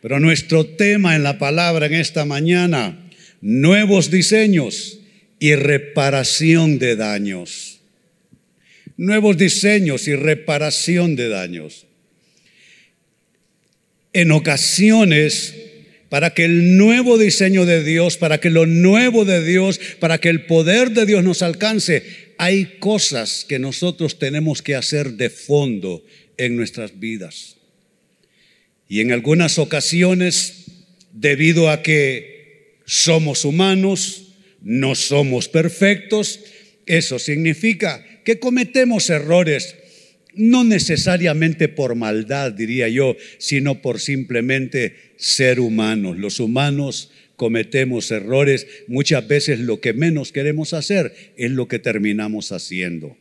Pero nuestro tema en la palabra en esta mañana, nuevos diseños y reparación de daños. Nuevos diseños y reparación de daños. En ocasiones, para que el nuevo diseño de Dios, para que lo nuevo de Dios, para que el poder de Dios nos alcance, hay cosas que nosotros tenemos que hacer de fondo en nuestras vidas. Y en algunas ocasiones, debido a que somos humanos, no somos perfectos, eso significa que cometemos errores, no necesariamente por maldad, diría yo, sino por simplemente ser humanos. Los humanos cometemos errores, muchas veces lo que menos queremos hacer es lo que terminamos haciendo.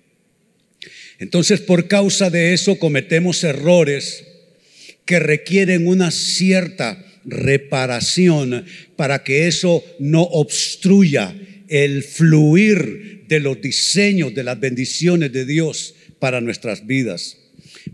Entonces, por causa de eso cometemos errores que requieren una cierta reparación para que eso no obstruya el fluir de los diseños, de las bendiciones de Dios para nuestras vidas.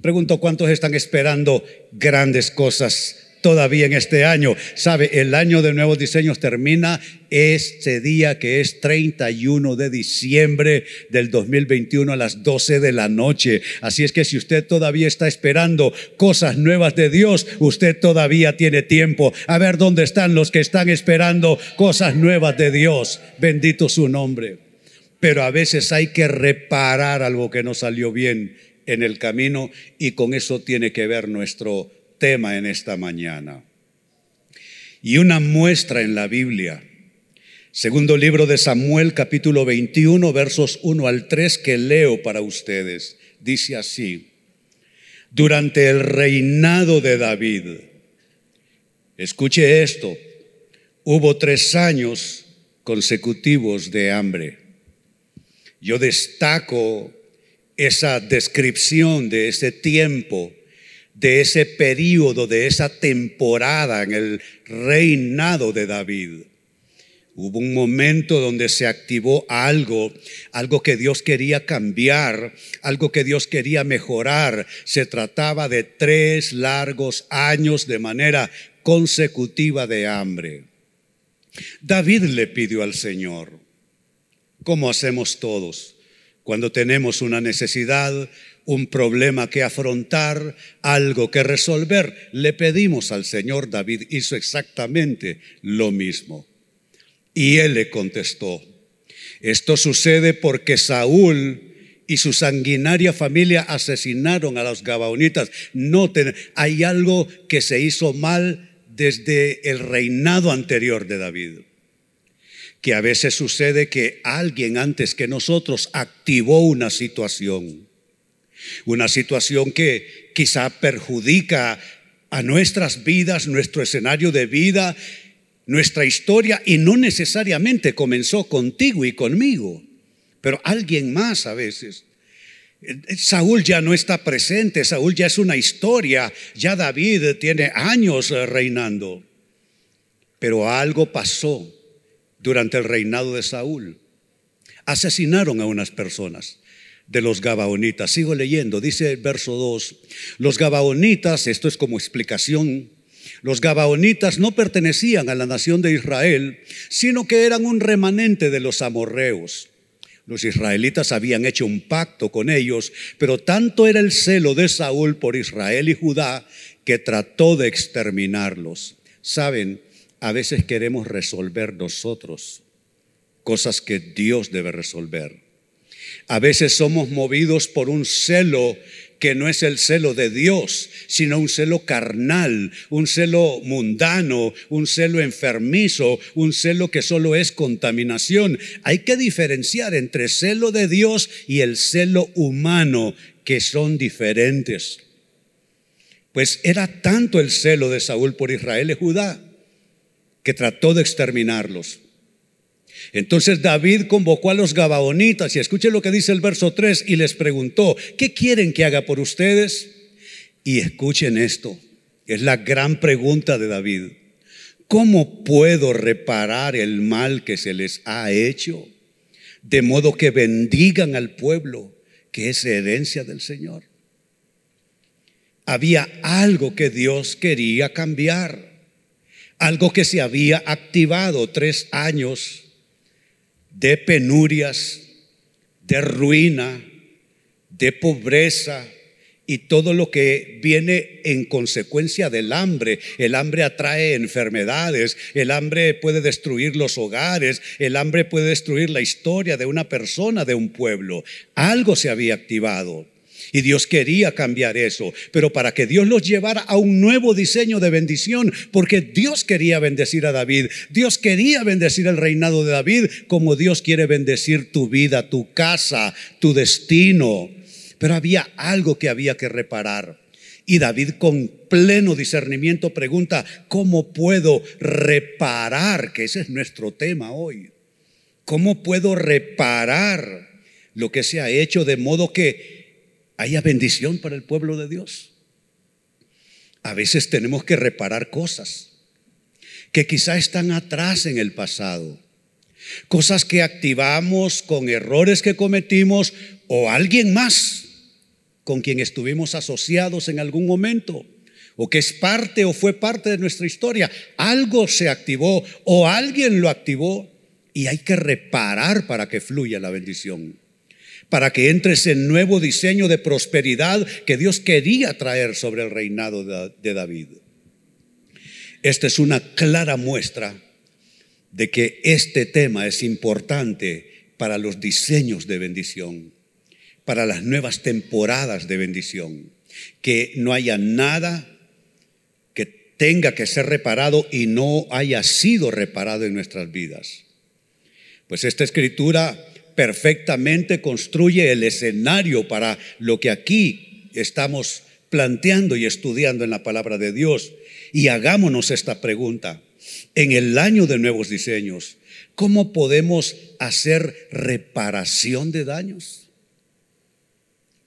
Pregunto cuántos están esperando grandes cosas todavía en este año. Sabe, el año de nuevos diseños termina este día que es 31 de diciembre del 2021 a las 12 de la noche. Así es que si usted todavía está esperando cosas nuevas de Dios, usted todavía tiene tiempo. A ver dónde están los que están esperando cosas nuevas de Dios. Bendito su nombre. Pero a veces hay que reparar algo que no salió bien en el camino y con eso tiene que ver nuestro tema en esta mañana. Y una muestra en la Biblia. Segundo libro de Samuel, capítulo 21, versos 1 al 3, que leo para ustedes. Dice así, durante el reinado de David, escuche esto, hubo tres años consecutivos de hambre. Yo destaco esa descripción de ese tiempo de ese periodo, de esa temporada en el reinado de David. Hubo un momento donde se activó algo, algo que Dios quería cambiar, algo que Dios quería mejorar. Se trataba de tres largos años de manera consecutiva de hambre. David le pidió al Señor, como hacemos todos, cuando tenemos una necesidad, un problema que afrontar, algo que resolver. Le pedimos al Señor, David hizo exactamente lo mismo. Y él le contestó, esto sucede porque Saúl y su sanguinaria familia asesinaron a los gabaonitas. Noten, hay algo que se hizo mal desde el reinado anterior de David que a veces sucede que alguien antes que nosotros activó una situación una situación que quizá perjudica a nuestras vidas, nuestro escenario de vida, nuestra historia, y no necesariamente comenzó contigo y conmigo, pero alguien más a veces. Saúl ya no está presente, Saúl ya es una historia, ya David tiene años eh, reinando, pero algo pasó durante el reinado de Saúl. Asesinaron a unas personas de los Gabaonitas. Sigo leyendo, dice el verso 2, los Gabaonitas, esto es como explicación, los Gabaonitas no pertenecían a la nación de Israel, sino que eran un remanente de los amorreos. Los israelitas habían hecho un pacto con ellos, pero tanto era el celo de Saúl por Israel y Judá que trató de exterminarlos. Saben, a veces queremos resolver nosotros cosas que Dios debe resolver. A veces somos movidos por un celo que no es el celo de Dios, sino un celo carnal, un celo mundano, un celo enfermizo, un celo que solo es contaminación. Hay que diferenciar entre celo de Dios y el celo humano, que son diferentes. Pues era tanto el celo de Saúl por Israel y Judá que trató de exterminarlos. Entonces David convocó a los Gabaonitas y escuchen lo que dice el verso 3 y les preguntó, ¿qué quieren que haga por ustedes? Y escuchen esto, es la gran pregunta de David. ¿Cómo puedo reparar el mal que se les ha hecho? De modo que bendigan al pueblo, que es herencia del Señor. Había algo que Dios quería cambiar. algo que se había activado tres años de penurias, de ruina, de pobreza, y todo lo que viene en consecuencia del hambre. El hambre atrae enfermedades, el hambre puede destruir los hogares, el hambre puede destruir la historia de una persona, de un pueblo. Algo se había activado. Y Dios quería cambiar eso, pero para que Dios los llevara a un nuevo diseño de bendición, porque Dios quería bendecir a David, Dios quería bendecir el reinado de David como Dios quiere bendecir tu vida, tu casa, tu destino. Pero había algo que había que reparar. Y David con pleno discernimiento pregunta, ¿cómo puedo reparar? Que ese es nuestro tema hoy. ¿Cómo puedo reparar lo que se ha hecho de modo que haya bendición para el pueblo de Dios? A veces tenemos que reparar cosas que quizá están atrás en el pasado. Cosas que activamos con errores que cometimos o alguien más con quien estuvimos asociados en algún momento o que es parte o fue parte de nuestra historia. Algo se activó o alguien lo activó y hay que reparar para que fluya la bendición, para que entre ese nuevo diseño de prosperidad que Dios quería traer sobre el reinado de David. Esta es una clara muestra de que este tema es importante para los diseños de bendición para las nuevas temporadas de bendición. Que no haya nada que tenga que ser reparado y no haya sido reparado en nuestras vidas. Pues esta escritura perfectamente construye el escenario para lo que aquí estamos planteando y estudiando en la palabra de Dios. Y hagámonos esta pregunta. En el año de nuevos diseños, ¿cómo podemos hacer reparación de daños?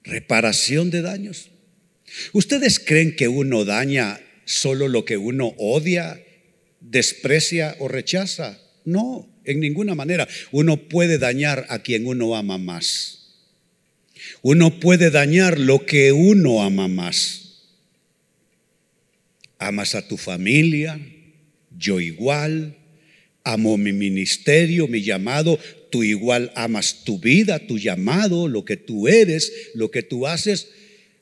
reparación de daños. ¿Ustedes creen que uno daña solo lo que uno odia, desprecia o rechaza? No, en ninguna manera. Uno puede dañar a quien uno ama más. Uno puede dañar lo que uno ama más. Amas a tu familia, yo igual, amo mi ministerio, mi llamado, tú igual amas tu vida, tu llamado, lo que tú eres, lo que tú haces.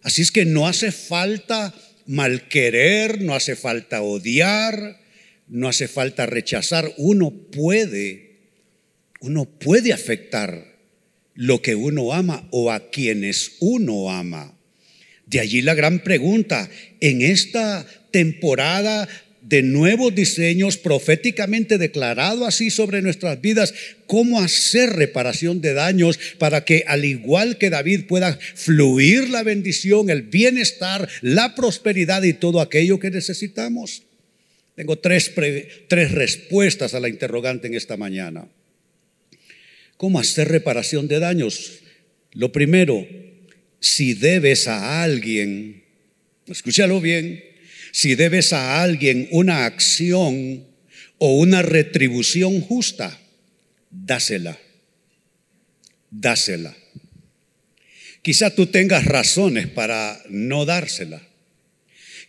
Así es que no hace falta malquerer, no hace falta odiar, no hace falta rechazar. Uno puede, uno puede afectar lo que uno ama o a quienes uno ama. De allí la gran pregunta, en esta temporada de nuevos diseños proféticamente declarado así sobre nuestras vidas, cómo hacer reparación de daños para que al igual que David pueda fluir la bendición, el bienestar, la prosperidad y todo aquello que necesitamos. Tengo tres, tres respuestas a la interrogante en esta mañana. ¿Cómo hacer reparación de daños? Lo primero, si debes a alguien, escúchalo bien, si debes a alguien una acción o una retribución justa, dásela. Dásela. Quizá tú tengas razones para no dársela.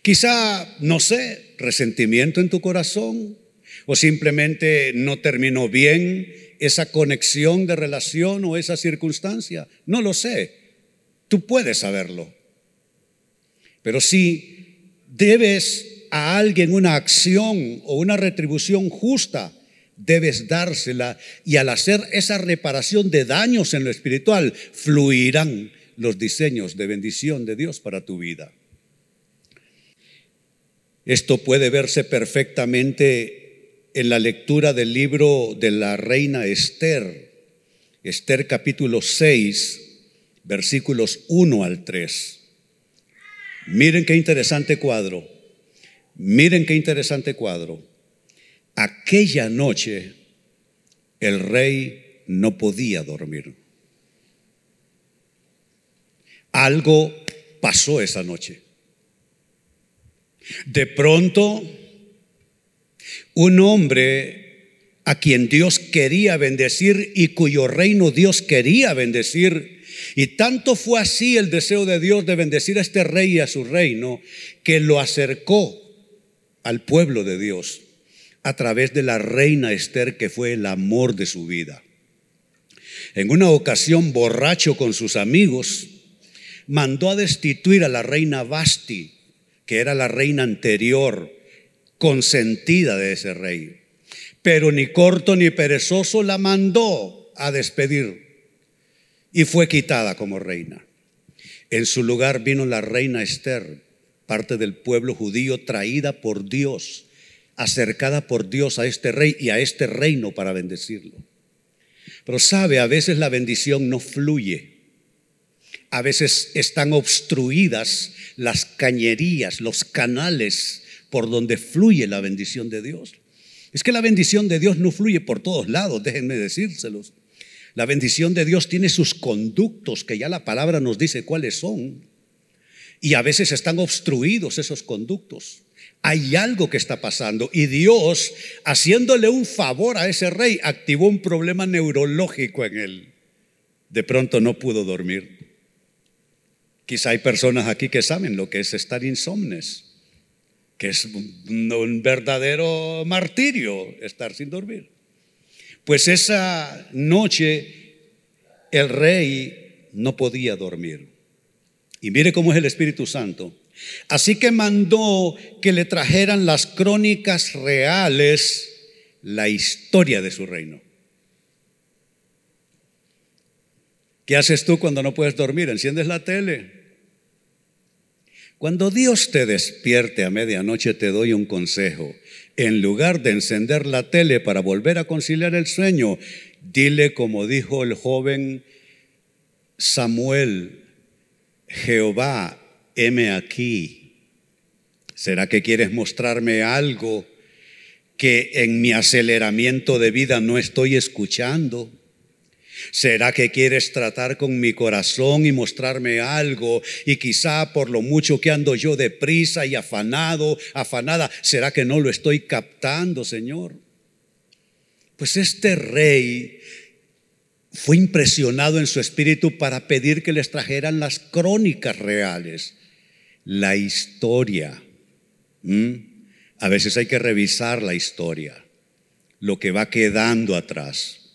Quizá, no sé, resentimiento en tu corazón o simplemente no terminó bien esa conexión de relación o esa circunstancia. No lo sé. Tú puedes saberlo. Pero sí debes a alguien una acción o una retribución justa, debes dársela y al hacer esa reparación de daños en lo espiritual, fluirán los diseños de bendición de Dios para tu vida. Esto puede verse perfectamente en la lectura del libro de la reina Esther, Esther capítulo 6, versículos 1 al 3. Miren qué interesante cuadro. Miren qué interesante cuadro. Aquella noche el rey no podía dormir. Algo pasó esa noche. De pronto, un hombre a quien Dios quería bendecir y cuyo reino Dios quería bendecir, y tanto fue así el deseo de Dios de bendecir a este rey y a su reino, que lo acercó al pueblo de Dios. a través de la reina Esther, que fue el amor de su vida. En una ocasión, borracho con sus amigos, mandó a destituir a la reina Basti, que era la reina anterior, consentida de ese rey. Pero ni corto ni perezoso la mandó a despedir y fue quitada como reina. En su lugar vino la reina Esther, parte del pueblo judío traída por Dios, acercada por Dios a este rey y a este reino para bendecirlo. Pero sabe, a veces la bendición no fluye. A veces están obstruidas las cañerías, los canales por donde fluye la bendición de Dios. Es que la bendición de Dios no fluye por todos lados, déjenme decírselos. La bendición de Dios tiene sus conductos, que ya la palabra nos dice cuáles son. Y a veces están obstruidos esos conductos. Hay algo que está pasando y Dios, haciéndole un favor a ese rey, activó un problema neurológico en él. De pronto no pudo dormir. Quizá hay personas aquí que saben lo que es estar insomnes, que es un, verdadero martirio estar sin dormir. Pues esa noche el rey no podía dormir. Y mire cómo es el Espíritu Santo. Así que mandó que le trajeran las crónicas reales, la historia de su reino. ¿Qué haces tú cuando no puedes dormir? ¿Enciendes la tele? Cuando Dios te despierte a medianoche te doy un consejo. En lugar de encender la tele para volver a conciliar el sueño, dile como dijo el joven Samuel, Jehová, heme aquí. ¿Será que quieres mostrarme algo que en mi aceleramiento de vida no estoy escuchando? ¿Será que quieres tratar con mi corazón y mostrarme algo? Y quizá por lo mucho que ando yo deprisa y afanado, afanada, ¿será que no lo estoy captando, Señor? Pues este rey fue impresionado en su espíritu para pedir que les trajeran las crónicas reales la historia. A veces hay que revisar la historia, lo que va quedando atrás.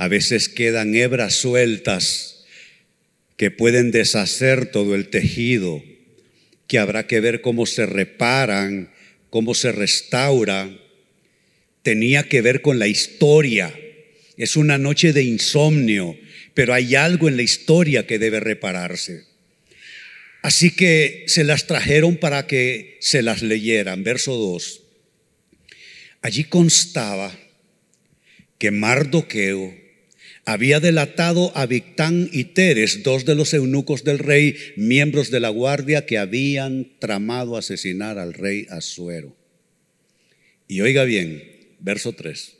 A veces quedan hebras sueltas que pueden deshacer todo el tejido, que habrá que ver cómo se reparan, cómo se restaura. Tenía que ver con la historia. Es una noche de insomnio, pero hay algo en la historia que debe repararse. Así que se las trajeron para que se las leyeran. Verso 2. Allí constaba que Mardoqueo había delatado a Victán y Teres, dos de los eunucos del rey, miembros de la guardia que habían tramado asesinar al rey Asuero. Y oiga bien, verso 3.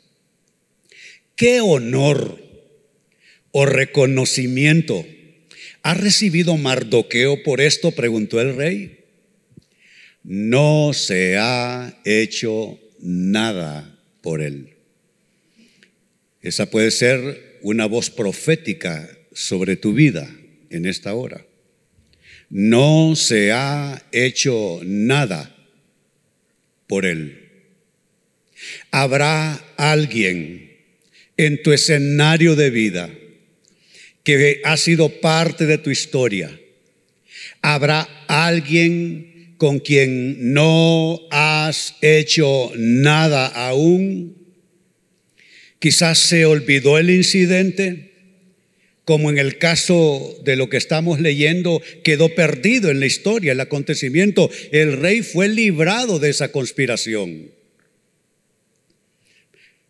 ¿Qué honor o reconocimiento ¿Ha recibido Mardoqueo por esto? preguntó el rey. No se ha hecho nada por él. Esa puede ser una voz profética sobre tu vida en esta hora. No se ha hecho nada por él. Habrá alguien en tu escenario de vida que ha sido parte de tu historia. Habrá alguien con quien no has hecho nada aún. Quizás se olvidó el incidente, como en el caso de lo que estamos leyendo, quedó perdido en la historia, el acontecimiento. El rey fue librado de esa conspiración.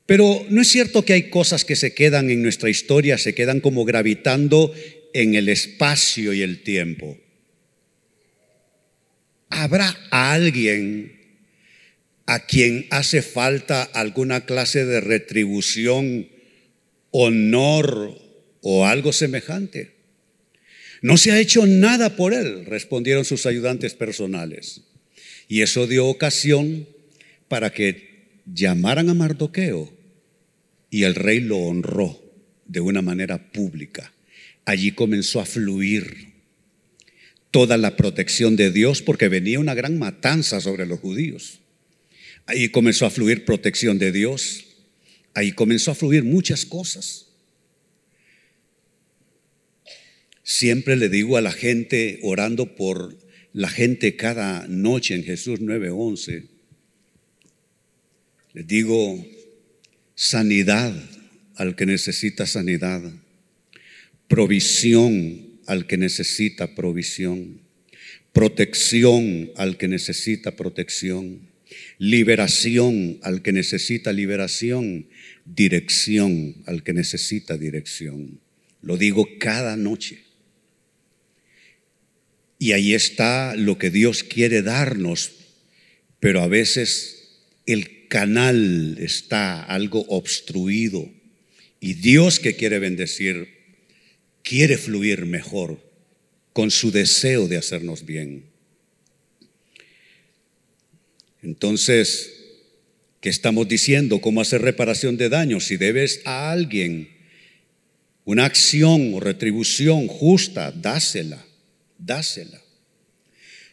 Pero no es cierto que hay cosas que se quedan en nuestra historia, se quedan como gravitando en el espacio y el tiempo. ¿Habrá alguien a quien hace falta alguna clase de retribución, honor o algo semejante? No se ha hecho nada por él, respondieron sus ayudantes personales. Y eso dio ocasión para que llamaran a Mardoqueo y el rey lo honró de una manera pública. Allí comenzó a fluir toda la protección de Dios porque venía una gran matanza sobre los judíos. Ahí comenzó a fluir protección de Dios. Ahí comenzó a fluir muchas cosas. Siempre le digo a la gente, orando por la gente cada noche en Jesús 9:11, les digo, sanidad al que necesita sanidad, provisión al que necesita provisión, protección al que necesita protección, liberación al que necesita liberación, dirección al que necesita dirección. Lo digo cada noche. Y ahí está lo que Dios quiere darnos, pero a veces el canal está algo obstruido y Dios que quiere bendecir quiere fluir mejor con su deseo de hacernos bien. Entonces, ¿qué estamos diciendo? ¿Cómo hacer reparación de daños? Si debes a alguien una acción o retribución justa, dásela, dásela.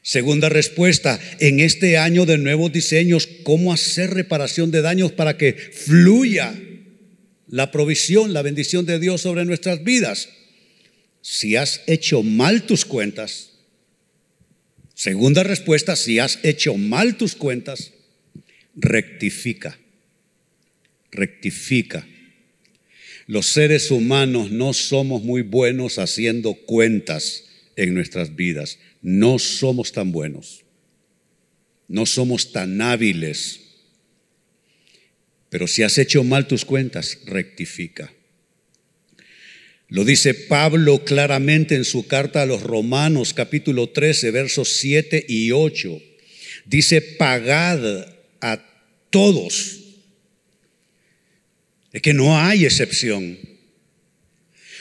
Segunda respuesta, en este año de nuevos diseños, ¿cómo hacer reparación de daños para que fluya la provisión, la bendición de Dios sobre nuestras vidas? Si has hecho mal tus cuentas, segunda respuesta, si has hecho mal tus cuentas, rectifica, rectifica. Los seres humanos no somos muy buenos haciendo cuentas en nuestras vidas. No somos tan buenos. No somos tan hábiles. Pero si has hecho mal tus cuentas, rectifica. Lo dice Pablo claramente en su carta a los Romanos capítulo 13 versos 7 y 8. Dice, pagad a todos. Es que no hay excepción.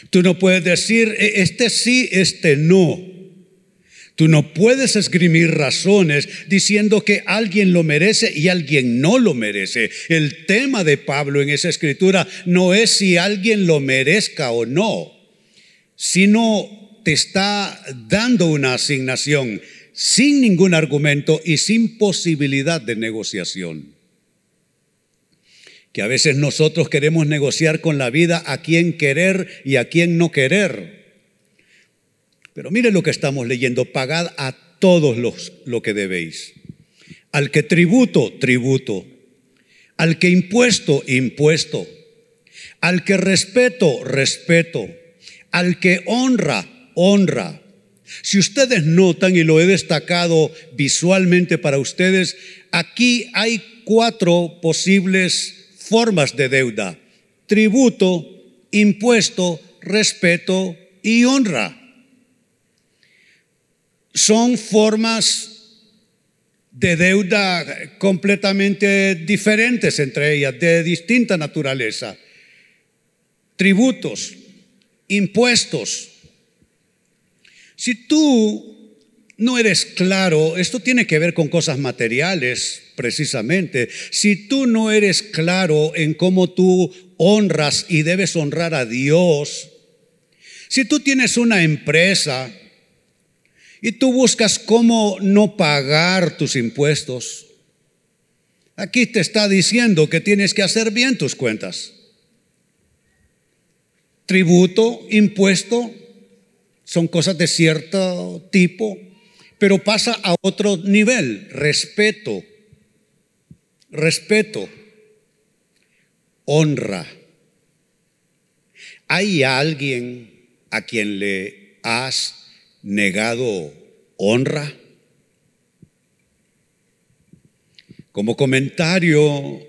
Tú no puedes decir, e, este sí, este no. Tú no puedes esgrimir razones diciendo que alguien lo merece y alguien no lo merece. El tema de Pablo en esa escritura no es si alguien lo merezca o no, sino te está dando una asignación sin ningún argumento y sin posibilidad de negociación. Que a veces nosotros queremos negociar con la vida a quién querer y a quién no querer. Pero mire lo que estamos leyendo, pagad a todos los lo que debéis. Al que tributo, tributo. Al que impuesto, impuesto. Al que respeto, respeto. Al que honra, honra. Si ustedes notan, y lo he destacado visualmente para ustedes, aquí hay cuatro posibles formas de deuda. Tributo, impuesto, respeto y honra son formas de deuda completamente diferentes entre ellas, de distinta naturaleza. Tributos, impuestos. Si tú no eres claro, esto tiene que ver con cosas materiales precisamente, si tú no eres claro en cómo tú honras y debes honrar a Dios, si tú tienes una empresa, y tú buscas cómo no pagar tus impuestos. Aquí te está diciendo que tienes que hacer bien tus cuentas. Tributo, impuesto, son cosas de cierto tipo, pero pasa a otro nivel, respeto, respeto, honra. ¿Hay alguien a quien le has negado honra? Como comentario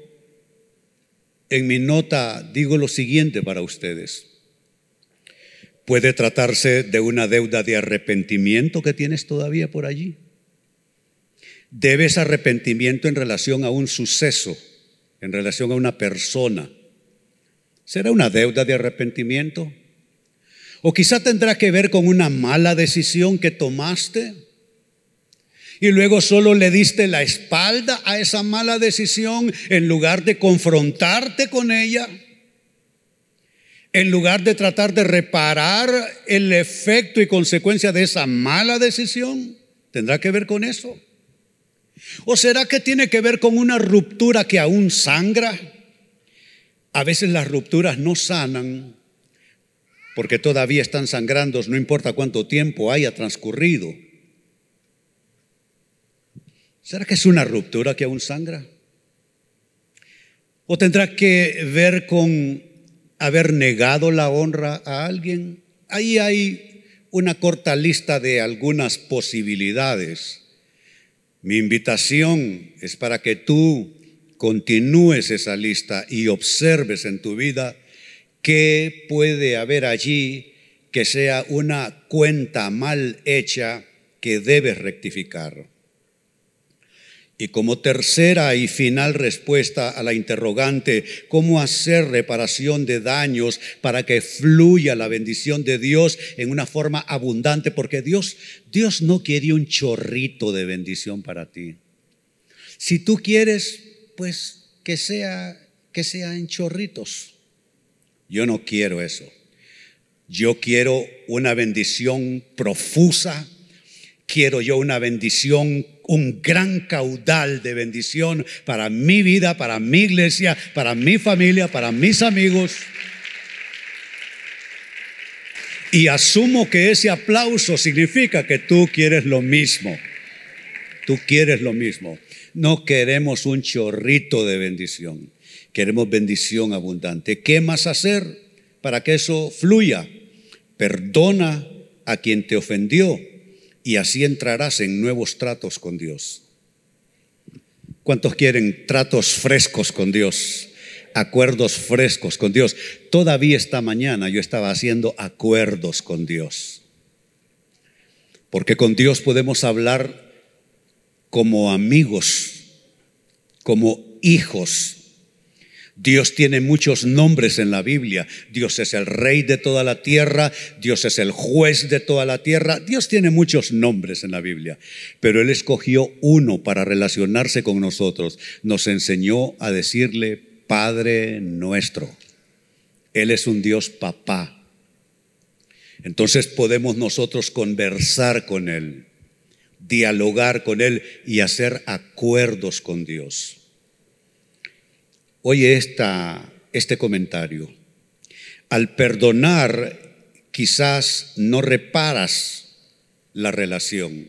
en mi nota digo lo siguiente para ustedes. Puede tratarse de una deuda de arrepentimiento que tienes todavía por allí. Debes arrepentimiento en relación a un suceso, en relación a una persona. ¿Será una deuda de arrepentimiento? O quizá tendrá que ver con una mala decisión que tomaste y luego solo le diste la espalda a esa mala decisión en lugar de confrontarte con ella, en lugar de tratar de reparar el efecto y consecuencia de esa mala decisión. ¿Tendrá que ver con eso? ¿O será que tiene que ver con una ruptura que aún sangra? A veces las rupturas no sanan porque todavía están sangrando, no importa cuánto tiempo haya transcurrido. ¿Será que es una ruptura que aún sangra? ¿O tendrá que ver con haber negado la honra a alguien? Ahí hay una corta lista de algunas posibilidades. Mi invitación es para que tú continúes esa lista y observes en tu vida qué puede haber allí que sea una cuenta mal hecha que debes rectificar. Y como tercera y final respuesta a la interrogante, ¿cómo hacer reparación de daños para que fluya la bendición de Dios en una forma abundante? Porque Dios, Dios no quiere un chorrito de bendición para ti. Si tú quieres, pues que sea, que sea en chorritos. Yo no quiero eso. Yo quiero una bendición profusa. Quiero yo una bendición un gran caudal de bendición para mi vida, para mi iglesia, para mi familia, para mis amigos. Y asumo que ese aplauso significa que tú quieres lo mismo. Tú quieres lo mismo. No queremos un chorrito de bendición. Queremos bendición abundante. ¿Qué más hacer para que eso fluya? Perdona a quien te ofendió y así entrarás en nuevos tratos con Dios. ¿Cuántos quieren tratos frescos con Dios? Acuerdos frescos con Dios. Todavía esta mañana yo estaba haciendo acuerdos con Dios. Porque con Dios podemos hablar como amigos, como hijos, Dios tiene muchos nombres en la Biblia. Dios es el rey de toda la tierra, Dios es el juez de toda la tierra. Dios tiene muchos nombres en la Biblia, pero Él escogió uno para relacionarse con nosotros. Nos enseñó a decirle Padre nuestro. Él es un Dios papá. Entonces podemos nosotros conversar con Él, dialogar con Él y hacer acuerdos con Dios. Oye este comentario. Al perdonar, quizás no reparas la relación,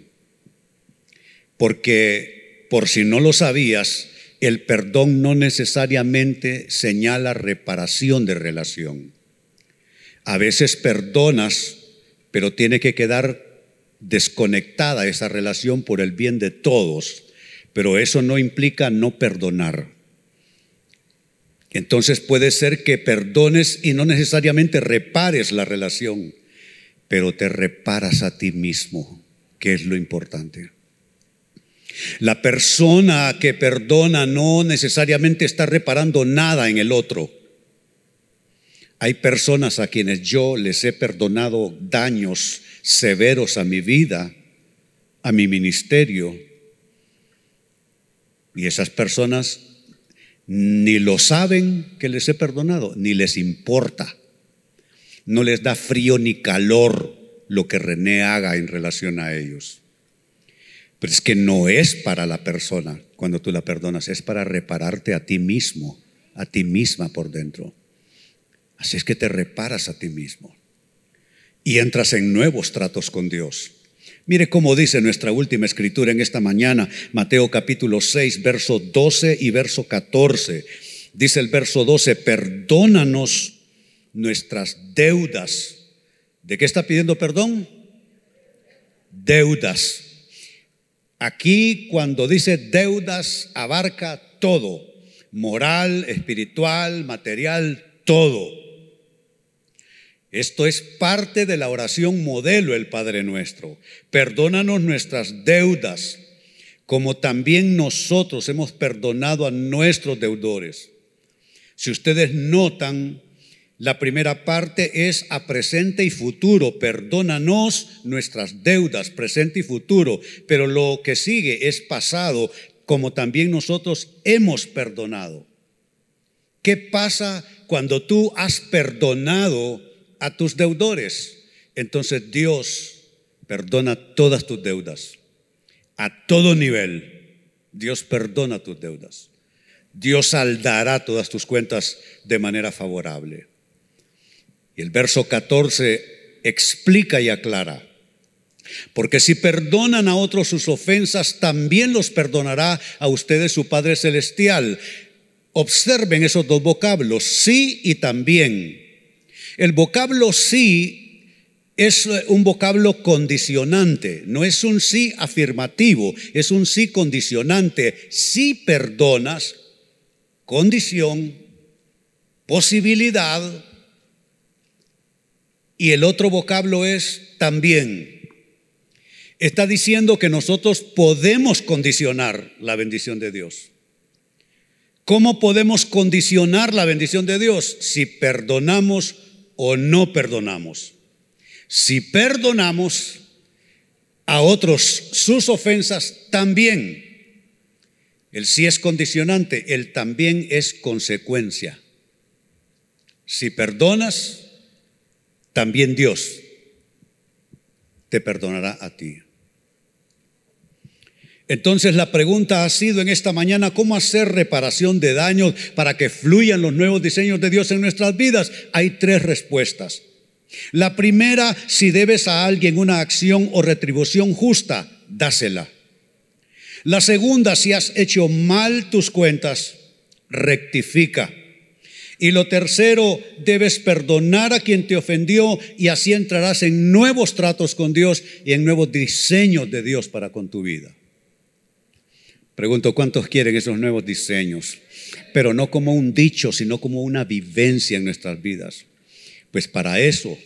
porque por si no lo sabías, el perdón no necesariamente señala reparación de relación. A veces perdonas, pero tiene que quedar desconectada esa relación por el bien de todos, pero eso no implica no perdonar. Entonces puede ser que perdones y no necesariamente repares la relación, pero te reparas a ti mismo, que es lo importante. La persona que perdona no necesariamente está reparando nada en el otro. Hay personas a quienes yo les he perdonado daños severos a mi vida, a mi ministerio, y esas personas ni lo saben que les he perdonado, ni les importa. No les da frío ni calor lo que René haga en relación a ellos. Pero es que no es para la persona cuando tú la perdonas, es para repararte a ti mismo, a ti misma por dentro. Así es que te reparas a ti mismo y entras en nuevos tratos con Dios. Mire cómo dice nuestra última escritura en esta mañana, Mateo capítulo 6, verso 12 y verso 14. Dice el verso 12, perdónanos nuestras deudas. ¿De qué está pidiendo perdón? Deudas. Aquí cuando dice deudas abarca todo, moral, espiritual, material, todo. Esto es parte de la oración modelo el Padre nuestro. Perdónanos nuestras deudas, como también nosotros hemos perdonado a nuestros deudores. Si ustedes notan, la primera parte es a presente y futuro. Perdónanos nuestras deudas, presente y futuro. Pero lo que sigue es pasado, como también nosotros hemos perdonado. ¿Qué pasa cuando tú has perdonado a tus deudores, entonces Dios perdona todas tus deudas, a todo nivel. Dios perdona tus deudas. Dios saldará todas tus cuentas de manera favorable. Y el verso 14 explica y aclara. Porque si perdonan a otros sus ofensas, también los perdonará a ustedes su Padre Celestial. Observen esos dos vocablos, sí y también. El vocablo sí es un vocablo condicionante, no es un sí afirmativo, es un sí condicionante. Si perdonas, condición, posibilidad, y el otro vocablo es también. Está diciendo que nosotros podemos condicionar la bendición de Dios. ¿Cómo podemos condicionar la bendición de Dios? Si perdonamos o no perdonamos. Si perdonamos a otros sus ofensas, también. El sí es condicionante, el también es consecuencia. Si perdonas, también Dios te perdonará a ti. Entonces la pregunta ha sido en esta mañana, ¿cómo hacer reparación de daños para que fluyan los nuevos diseños de Dios en nuestras vidas? Hay tres respuestas. La primera, si debes a alguien una acción o retribución justa, dásela. La segunda, si has hecho mal tus cuentas, rectifica. Y lo tercero, debes perdonar a quien te ofendió y así entrarás en nuevos tratos con Dios y en nuevos diseños de Dios para con tu vida. Pregunto, ¿cuántos quieren esos nuevos diseños? Pero no como un dicho, sino como una vivencia en nuestras vidas. Pues para eso,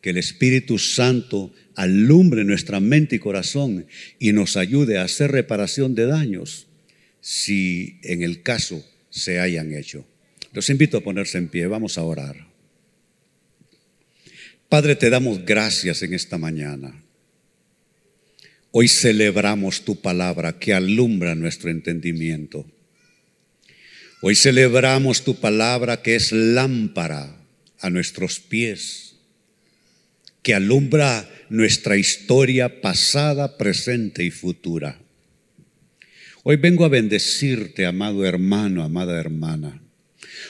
que el Espíritu Santo alumbre nuestra mente y corazón y nos ayude a hacer reparación de daños, si en el caso se hayan hecho. Los invito a ponerse en pie, vamos a orar. Padre, te damos gracias en esta mañana. Hoy celebramos tu palabra que alumbra nuestro entendimiento. Hoy celebramos tu palabra que es lámpara a nuestros pies, que alumbra nuestra historia pasada, presente y futura. Hoy vengo a bendecirte, amado hermano, amada hermana.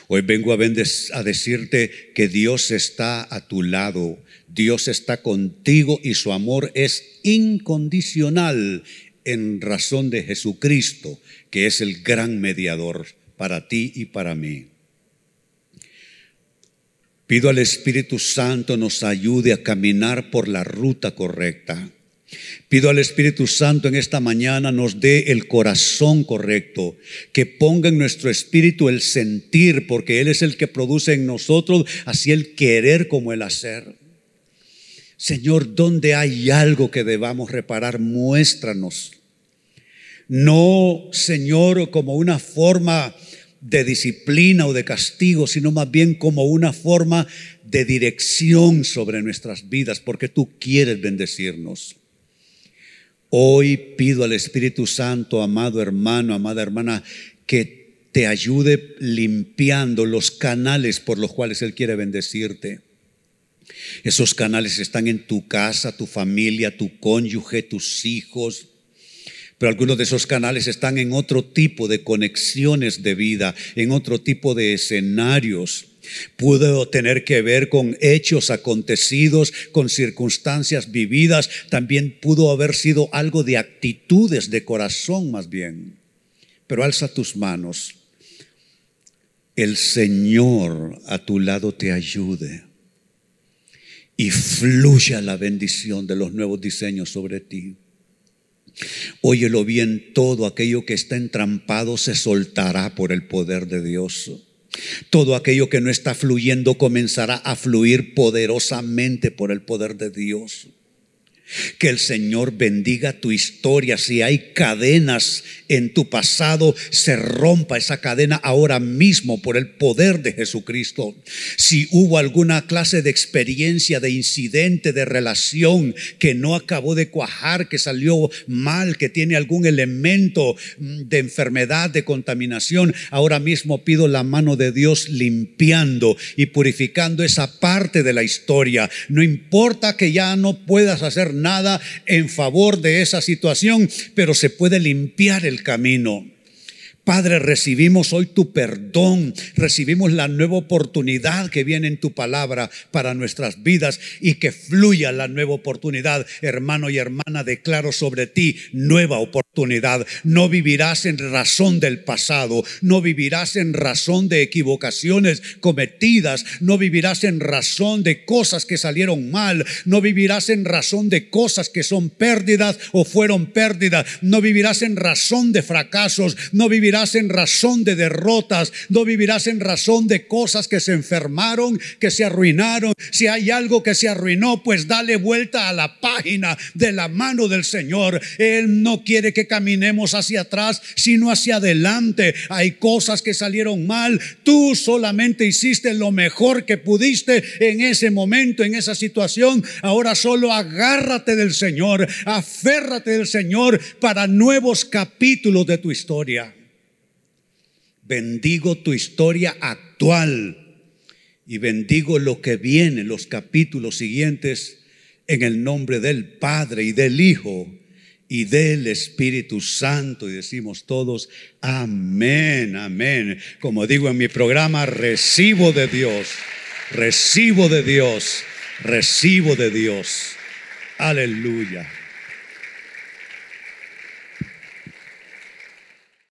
Hoy vengo a, a, decirte que Dios está a tu lado, Dios está contigo y su amor es incondicional en razón de Jesucristo, que es el gran mediador para ti y para mí. Pido al Espíritu Santo nos ayude a caminar por la ruta correcta. Pido al Espíritu Santo en esta mañana nos dé el corazón correcto, que ponga en nuestro espíritu el sentir, porque Él es el que produce en nosotros así el querer como el hacer. Señor, ¿dónde hay algo que debamos reparar? Muéstranos. No, Señor, como una forma de disciplina o de castigo, sino más bien como una forma de dirección sobre nuestras vidas, porque tú quieres bendecirnos. Hoy pido al Espíritu Santo, amado hermano, amada hermana, que te ayude limpiando los canales por los cuales Él quiere bendecirte. Esos canales están en tu casa, tu familia, tu cónyuge, tus hijos, pero algunos de esos canales están en otro tipo de conexiones de vida, en otro tipo de escenarios. Pudo tener que ver con hechos acontecidos, con circunstancias vividas, también pudo haber sido algo de actitudes de corazón más bien. Pero alza tus manos. El Señor a tu lado te ayude y fluya la bendición de los nuevos diseños sobre ti. Óyelo bien, todo aquello que está entrampado se soltará por el poder de Dios. Todo aquello que no está fluyendo comenzará a fluir poderosamente por el poder de Dios. Que el Señor bendiga tu historia. Si hay cadenas en tu pasado, se rompa esa cadena ahora mismo por el poder de Jesucristo. Si hubo alguna clase de experiencia, de incidente, de relación que no acabó de cuajar, que salió mal, que tiene algún elemento mm, de enfermedad, de contaminación, ahora mismo pido la mano de Dios limpiando y purificando esa parte de la historia. No importa que ya no puedas hacer nada en favor de esa situación, pero se puede limpiar el camino. Padre, recibimos hoy tu perdón, recibimos la nueva oportunidad que viene en tu palabra para nuestras vidas y que fluya la nueva oportunidad. Hermano y hermana, declaro sobre ti nueva oportunidad. No vivirás en razón del pasado, no vivirás en razón de equivocaciones cometidas, no vivirás en razón de cosas que salieron mal, no vivirás en razón de cosas que son pérdidas o fueron pérdidas, no vivirás en razón de fracasos, no vivirás vivirás en razón de derrotas, no vivirás en razón de cosas que se enfermaron, que se arruinaron. Si hay algo que se arruinó, pues dale vuelta a la página de la mano del Señor. Él no quiere que caminemos hacia atrás, sino hacia adelante. Hay cosas que salieron mal. Tú solamente hiciste lo mejor que pudiste en ese momento, en esa situación. Ahora solo agárrate del Señor, aférrate del Señor para nuevos capítulos de tu historia. Bendigo tu historia actual y bendigo lo que viene, los capítulos siguientes, en el nombre del Padre y del Hijo y del Espíritu Santo. Y decimos todos, amén, amén. Como digo en mi programa, recibo de Dios, recibo de Dios, recibo de Dios. Aleluya.